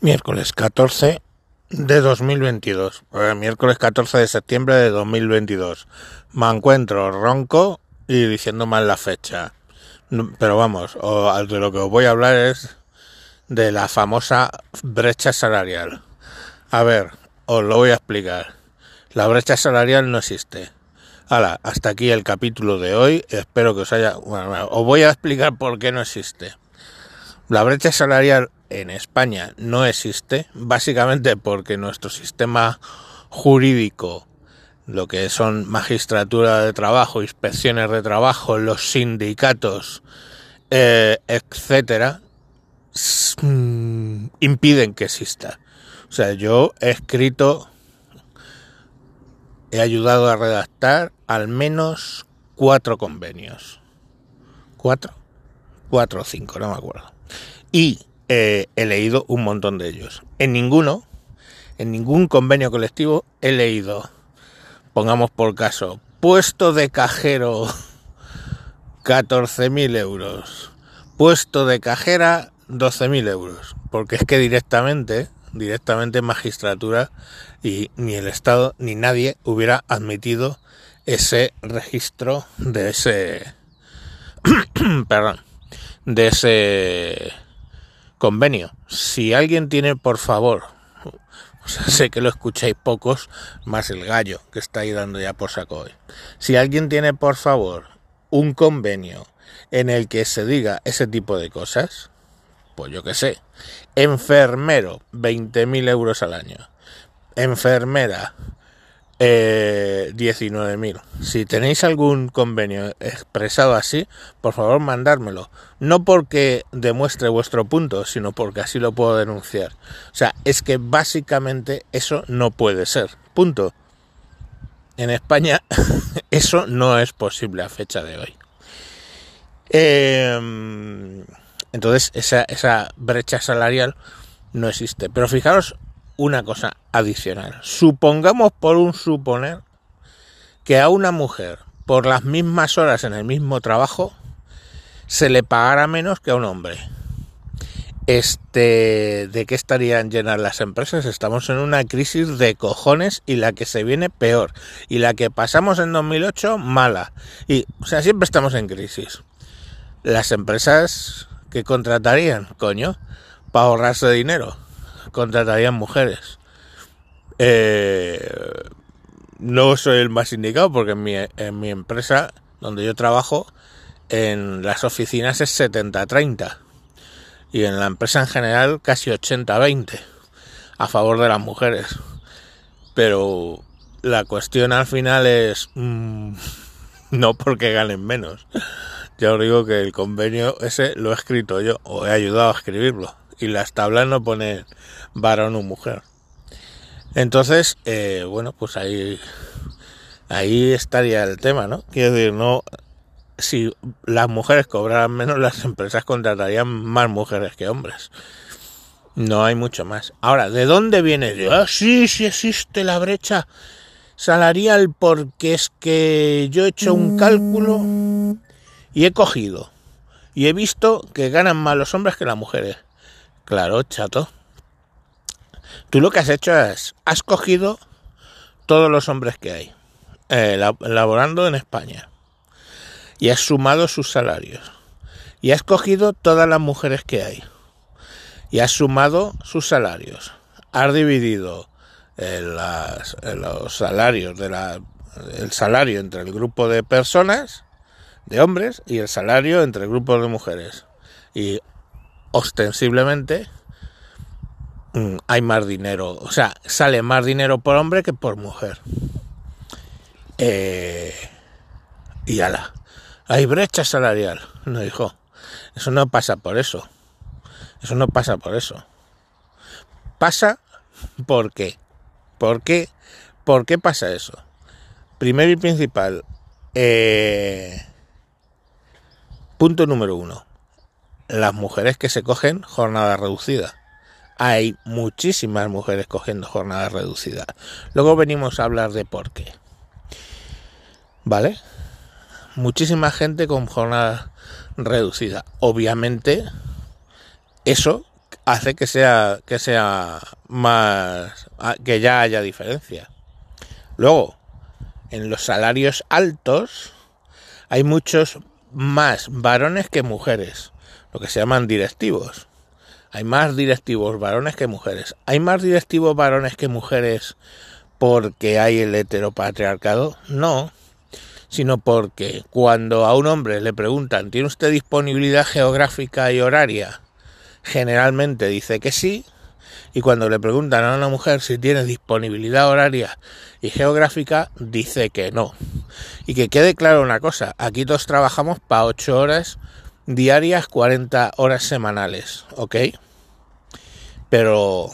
Miércoles 14 de 2022. Eh, miércoles 14 de septiembre de 2022. Me encuentro ronco y diciendo mal la fecha. Pero vamos, de lo que os voy a hablar es de la famosa brecha salarial. A ver, os lo voy a explicar. La brecha salarial no existe. Hala, hasta aquí el capítulo de hoy. Espero que os haya... Os voy a explicar por qué no existe. La brecha salarial en España no existe, básicamente porque nuestro sistema jurídico, lo que son magistratura de trabajo, inspecciones de trabajo, los sindicatos, eh, etcétera, mm, impiden que exista. O sea, yo he escrito, he ayudado a redactar al menos cuatro convenios. ¿Cuatro? Cuatro o cinco, no me acuerdo y eh, he leído un montón de ellos. En ninguno, en ningún convenio colectivo he leído, pongamos por caso, puesto de cajero 14.000 euros, puesto de cajera 12.000 euros, porque es que directamente, directamente magistratura y ni el Estado ni nadie hubiera admitido ese registro de ese, perdón, de ese convenio. Si alguien tiene, por favor, o sea, sé que lo escucháis pocos, más el gallo que está ahí dando ya por saco hoy. Si alguien tiene, por favor, un convenio en el que se diga ese tipo de cosas, pues yo qué sé, enfermero, 20.000 euros al año, enfermera, eh, 19.000. Si tenéis algún convenio expresado así, por favor mandármelo. No porque demuestre vuestro punto, sino porque así lo puedo denunciar. O sea, es que básicamente eso no puede ser. Punto. En España eso no es posible a fecha de hoy. Eh, entonces esa brecha salarial no existe. Pero fijaros una cosa adicional. Supongamos por un suponer que a una mujer por las mismas horas en el mismo trabajo se le pagara menos que a un hombre. Este, ¿de qué estarían llenas las empresas? Estamos en una crisis de cojones y la que se viene peor. Y la que pasamos en 2008, mala. Y, o sea, siempre estamos en crisis. Las empresas que contratarían, coño, para ahorrarse dinero, contratarían mujeres. Eh, no soy el más indicado porque en mi, en mi empresa, donde yo trabajo, en las oficinas es 70-30 y en la empresa en general casi 80-20 a favor de las mujeres. Pero la cuestión al final es mm, no porque ganen menos. Ya os digo que el convenio ese lo he escrito yo o he ayudado a escribirlo y las tablas no ponen varón o mujer. Entonces, eh, bueno, pues ahí ahí estaría el tema, ¿no? Quiero decir, no si las mujeres cobraran menos, las empresas contratarían más mujeres que hombres. No hay mucho más. Ahora, ¿de dónde viene? De, ah, sí, sí existe la brecha salarial porque es que yo he hecho un cálculo y he cogido y he visto que ganan más los hombres que las mujeres. Claro, chato. Tú lo que has hecho es, has cogido todos los hombres que hay, eh, laborando en España y has sumado sus salarios. Y has cogido todas las mujeres que hay. Y has sumado sus salarios. Has dividido eh, eh, los salarios de la, el salario entre el grupo de personas, de hombres, y el salario entre el grupo de mujeres. Y ostensiblemente mm, hay más dinero. O sea, sale más dinero por hombre que por mujer. Eh, y ala. Hay brecha salarial. No, hijo. Eso no pasa por eso. Eso no pasa por eso. Pasa por qué. ¿Por qué? ¿Por qué pasa eso? Primero y principal. Eh, punto número uno. Las mujeres que se cogen jornada reducida. Hay muchísimas mujeres cogiendo jornada reducida. Luego venimos a hablar de por qué. ¿Vale? muchísima gente con jornada reducida. Obviamente, eso hace que sea que sea más que ya haya diferencia. Luego, en los salarios altos hay muchos más varones que mujeres, lo que se llaman directivos. Hay más directivos varones que mujeres. Hay más directivos varones que mujeres porque hay el heteropatriarcado. No, sino porque cuando a un hombre le preguntan, ¿tiene usted disponibilidad geográfica y horaria? Generalmente dice que sí, y cuando le preguntan a una mujer si tiene disponibilidad horaria y geográfica, dice que no. Y que quede claro una cosa, aquí todos trabajamos para 8 horas diarias, 40 horas semanales, ¿ok? Pero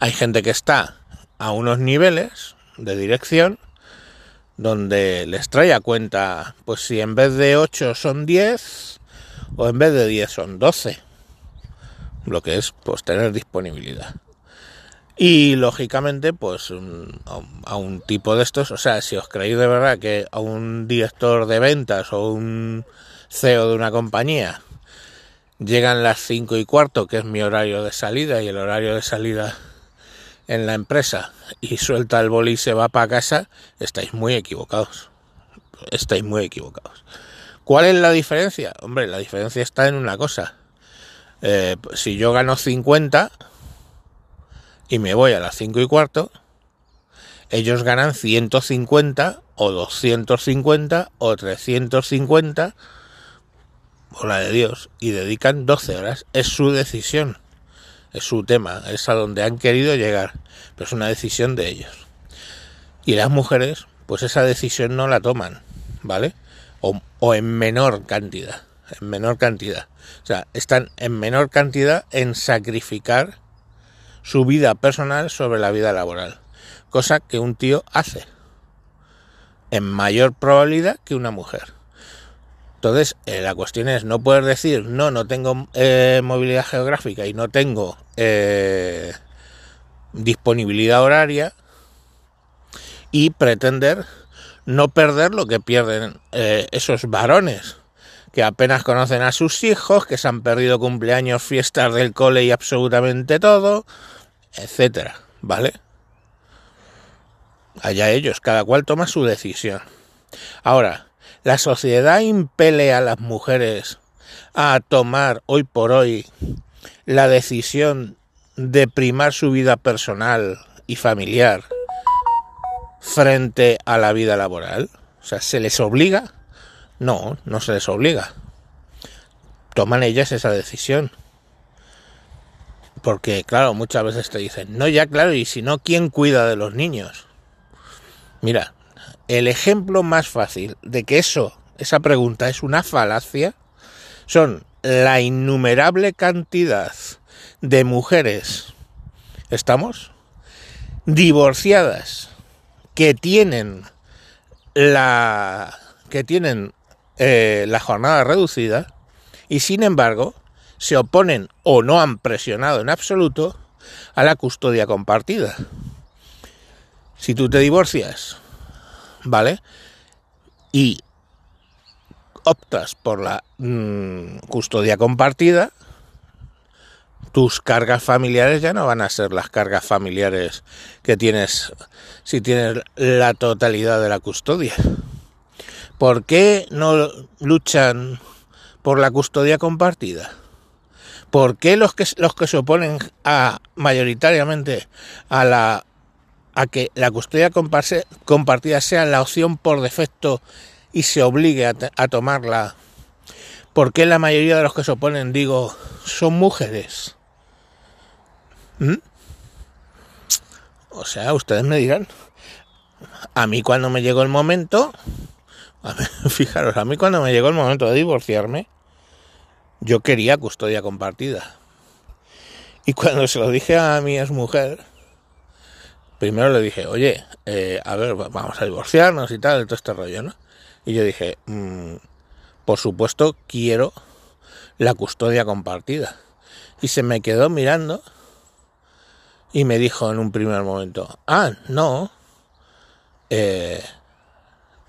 hay gente que está a unos niveles de dirección donde les trae a cuenta, pues si en vez de 8 son 10 o en vez de 10 son 12 lo que es pues tener disponibilidad. Y lógicamente, pues a un tipo de estos, o sea, si os creéis de verdad que a un director de ventas o un CEO de una compañía llegan las 5 y cuarto, que es mi horario de salida, y el horario de salida en la empresa, y suelta el boli y se va para casa, estáis muy equivocados. Estáis muy equivocados. ¿Cuál es la diferencia? Hombre, la diferencia está en una cosa eh, si yo gano 50 y me voy a las 5 y cuarto, ellos ganan 150 o 250 o 350 por la de Dios y dedican 12 horas. Es su decisión, es su tema, es a donde han querido llegar, pero es una decisión de ellos. Y las mujeres, pues esa decisión no la toman, ¿vale? O, o en menor cantidad, en menor cantidad. O sea, están en menor cantidad en sacrificar su vida personal sobre la vida laboral. Cosa que un tío hace. En mayor probabilidad que una mujer. Entonces, eh, la cuestión es, no poder decir, no, no tengo eh, movilidad geográfica y no tengo eh, disponibilidad horaria y pretender no perder lo que pierden esos varones que apenas conocen a sus hijos, que se han perdido cumpleaños, fiestas del cole y absolutamente todo, etcétera, ¿vale? Allá ellos, cada cual toma su decisión. Ahora, la sociedad impele a las mujeres a tomar hoy por hoy la decisión de primar su vida personal y familiar frente a la vida laboral. O sea, se les obliga no, no se les obliga. Toman ellas esa decisión. Porque, claro, muchas veces te dicen, no, ya claro, y si no, ¿quién cuida de los niños? Mira, el ejemplo más fácil de que eso, esa pregunta es una falacia, son la innumerable cantidad de mujeres, ¿estamos? Divorciadas, que tienen la que tienen eh, la jornada reducida y sin embargo se oponen o no han presionado en absoluto a la custodia compartida. Si tú te divorcias, ¿vale? Y optas por la mm, custodia compartida, tus cargas familiares ya no van a ser las cargas familiares que tienes si tienes la totalidad de la custodia. ¿Por qué no luchan por la custodia compartida? ¿Por qué los que, los que se oponen a, mayoritariamente a, la, a que la custodia compartida sea la opción por defecto y se obligue a, tomarla? ¿Por qué la mayoría de los que se oponen, digo, son mujeres? ¿Mm? O sea, ustedes me dirán. A mí cuando me llegó el momento, fijaros, a mí cuando me llegó el momento de divorciarme, yo quería custodia compartida. Y cuando se lo dije a mi mujer, primero le dije, oye, eh, a ver, vamos a divorciarnos y tal, todo este rollo, ¿no? Y yo dije, mm, por supuesto, quiero la custodia compartida. Y se me quedó mirando y me dijo en un primer momento, ah, no, eh,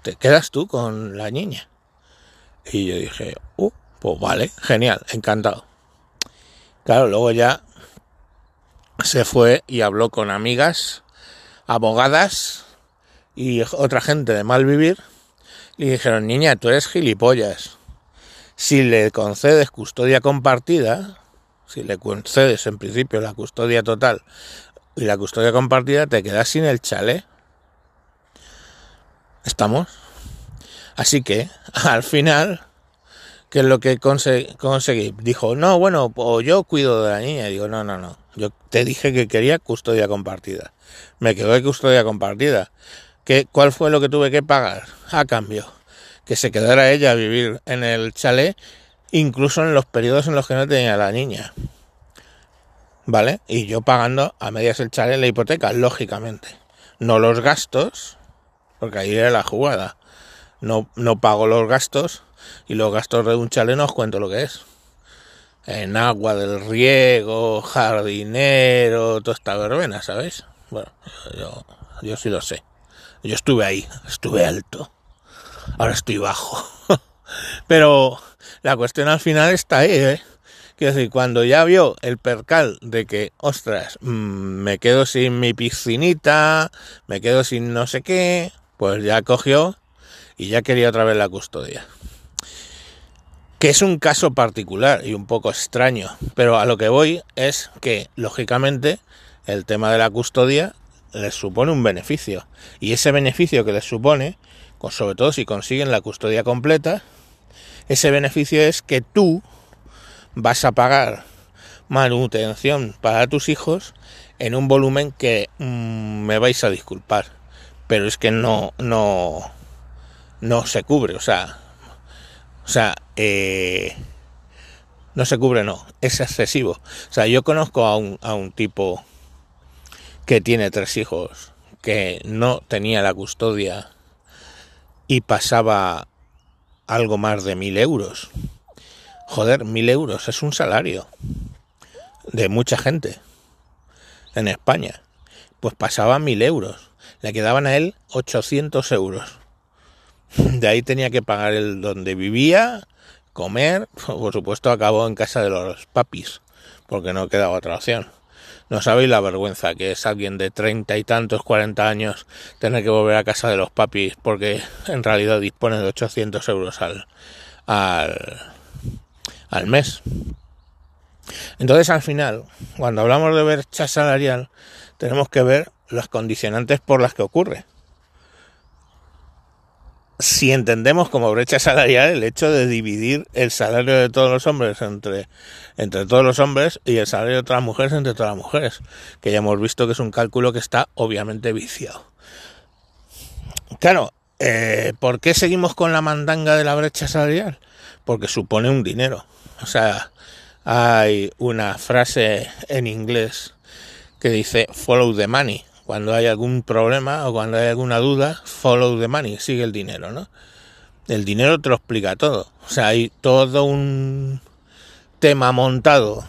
te quedas tú con la niña. Y yo dije, uh, Pues vale, genial, encantado. Claro, luego ya se fue y habló con amigas, abogadas y otra gente de mal vivir. Y dijeron, niña, tú eres gilipollas. Si le concedes custodia compartida, si le concedes en principio la custodia total y la custodia compartida, te quedas sin el chalet. ¿Estamos? Así que, al final, ¿qué es lo que conseguí? Dijo, no, bueno, pues yo cuido de la niña. Y digo, no, no, no. Yo te dije que quería custodia compartida. Me quedó de custodia compartida. ¿Qué, ¿Cuál fue lo que tuve que pagar a cambio? Que se quedara ella a vivir en el chalet, incluso en los periodos en los que no tenía la niña. ¿Vale? Y yo pagando a medias el chalet la hipoteca, lógicamente. No los gastos, porque ahí era la jugada. No, no pago los gastos y los gastos de un chalet no os cuento lo que es. En agua del riego, jardinero, toda esta verbena, ¿sabéis? Bueno, yo, yo sí lo sé. Yo estuve ahí, estuve alto. Ahora estoy bajo. Pero la cuestión al final está ahí, ¿eh? Quiero decir, cuando ya vio el percal de que, ostras, mm, me quedo sin mi piscinita, me quedo sin no sé qué, pues ya cogió y ya quería otra vez la custodia. Que es un caso particular y un poco extraño, pero a lo que voy es que, lógicamente, el tema de la custodia les supone un beneficio. Y ese beneficio que les supone, sobre todo si consiguen la custodia completa, ese beneficio es que tú vas a pagar manutención para tus hijos en un volumen que mm, me vais a disculpar pero es que no, no, no se cubre, o sea, o sea, eh, no se cubre, no, es excesivo. O sea, yo conozco a un, a un tipo que tiene tres hijos, que no tenía la custodia y pasaba algo más de mil euros. Joder, mil euros es un salario de mucha gente en España. Pues pasaba mil euros le quedaban a él 800 euros. De ahí tenía que pagar el donde vivía, comer, por supuesto acabó en casa de los papis, porque no quedaba otra opción. No sabéis la vergüenza que es alguien de treinta y tantos, cuarenta años tener que volver a casa de los papis porque en realidad dispone de 800 euros al, al, al mes. Entonces al final, cuando hablamos de brecha salarial, tenemos que ver las condicionantes por las que ocurre. Si entendemos como brecha salarial el hecho de dividir el salario de todos los hombres entre, entre todos los hombres y el salario de otras mujeres entre todas las mujeres, que ya hemos visto que es un cálculo que está obviamente viciado. Claro, eh, ¿por qué seguimos con la mandanga de la brecha salarial? Porque supone un dinero. O sea, hay una frase en inglés que dice follow the money cuando hay algún problema o cuando hay alguna duda, follow the money, sigue el dinero, ¿no? El dinero te lo explica todo. O sea, hay todo un tema montado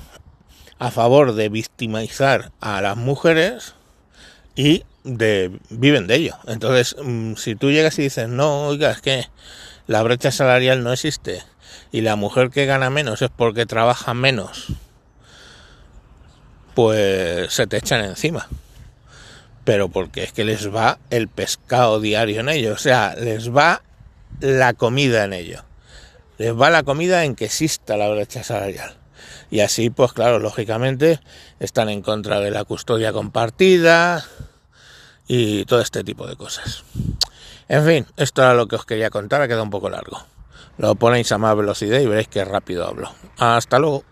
a favor de victimizar a las mujeres y de viven de ello. Entonces, mm, si tú llegas y dices, no, oiga, es que la brecha salarial no existe y la mujer que gana menos es porque trabaja menos, pues se te echan encima pero porque es que les va el pescado diario en ello, o sea, les va la comida en ello. Les va la comida en que exista la brecha salarial. Y así, pues claro, lógicamente están en contra de la custodia compartida y todo este tipo de cosas. En fin, esto era lo que os quería contar, ha quedado un poco largo. Lo ponéis a más velocidad y veréis que rápido hablo. Hasta luego.